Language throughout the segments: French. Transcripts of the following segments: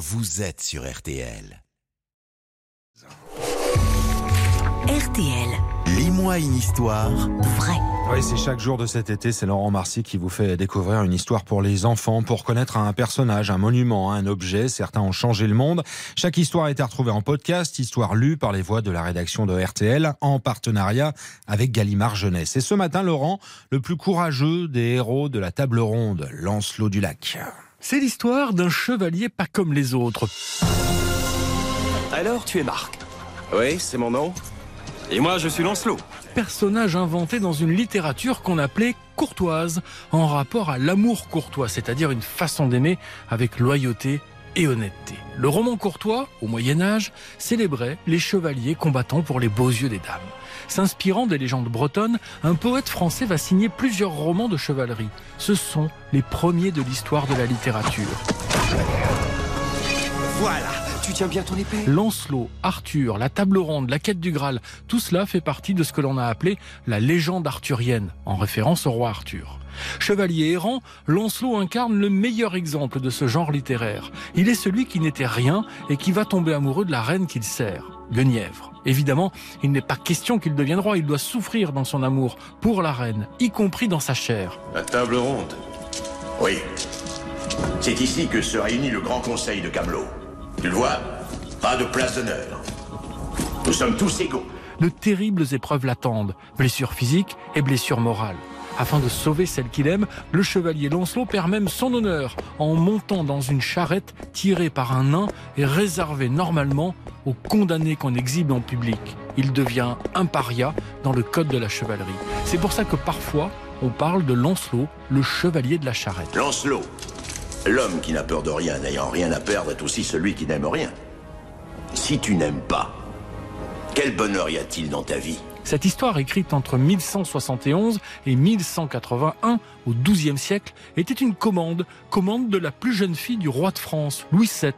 vous êtes sur RTL. RTL, Lis-moi une histoire vrai. Oui, c'est chaque jour de cet été, c'est Laurent Marcy qui vous fait découvrir une histoire pour les enfants, pour connaître un personnage, un monument, un objet. Certains ont changé le monde. Chaque histoire a été retrouvée en podcast, histoire lue par les voix de la rédaction de RTL, en partenariat avec Gallimard Jeunesse. Et ce matin, Laurent, le plus courageux des héros de la table ronde, Lancelot du Lac. C'est l'histoire d'un chevalier pas comme les autres. Alors, tu es Marc Oui, c'est mon nom. Et moi, je suis Lancelot. Personnage inventé dans une littérature qu'on appelait courtoise, en rapport à l'amour courtois, c'est-à-dire une façon d'aimer avec loyauté et honnêteté. Le roman courtois, au Moyen Âge, célébrait les chevaliers combattant pour les beaux yeux des dames. S'inspirant des légendes bretonnes, un poète français va signer plusieurs romans de chevalerie. Ce sont les premiers de l'histoire de la littérature. Voilà, tu tiens bien ton épée. Lancelot, Arthur, la table ronde, la quête du Graal, tout cela fait partie de ce que l'on a appelé la légende arthurienne, en référence au roi Arthur. Chevalier errant, Lancelot incarne le meilleur exemple de ce genre littéraire. Il est celui qui n'était rien et qui va tomber amoureux de la reine qu'il sert, Guenièvre. Évidemment, il n'est pas question qu'il devienne roi, il doit souffrir dans son amour pour la reine, y compris dans sa chair. La table ronde. Oui. C'est ici que se réunit le grand conseil de Camelot. Tu le vois Pas de place d'honneur. Nous sommes tous égaux. De terribles épreuves l'attendent, blessures physiques et blessures morales. Afin de sauver celle qu'il aime, le chevalier Lancelot perd même son honneur en montant dans une charrette tirée par un nain et réservée normalement aux condamnés qu'on exhibe en public. Il devient un paria dans le code de la chevalerie. C'est pour ça que parfois on parle de Lancelot, le chevalier de la charrette. Lancelot. L'homme qui n'a peur de rien, n'ayant rien à perdre, est aussi celui qui n'aime rien. Si tu n'aimes pas, quel bonheur y a-t-il dans ta vie? Cette histoire, écrite entre 1171 et 1181, au XIIe siècle, était une commande, commande de la plus jeune fille du roi de France, Louis VII.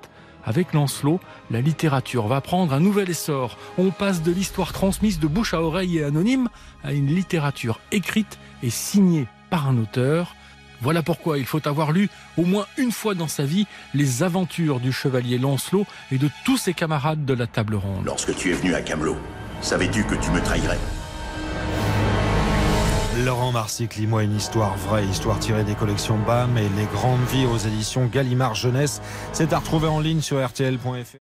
Avec Lancelot, la littérature va prendre un nouvel essor. On passe de l'histoire transmise de bouche à oreille et anonyme à une littérature écrite et signée par un auteur. Voilà pourquoi il faut avoir lu au moins une fois dans sa vie les aventures du chevalier Lancelot et de tous ses camarades de la table ronde. Lorsque tu es venu à Camelot, savais-tu que tu me trahirais? Laurent Marcy, lis-moi une histoire vraie, histoire tirée des collections BAM et les grandes vies aux éditions Gallimard Jeunesse. C'est à retrouver en ligne sur RTL.fr.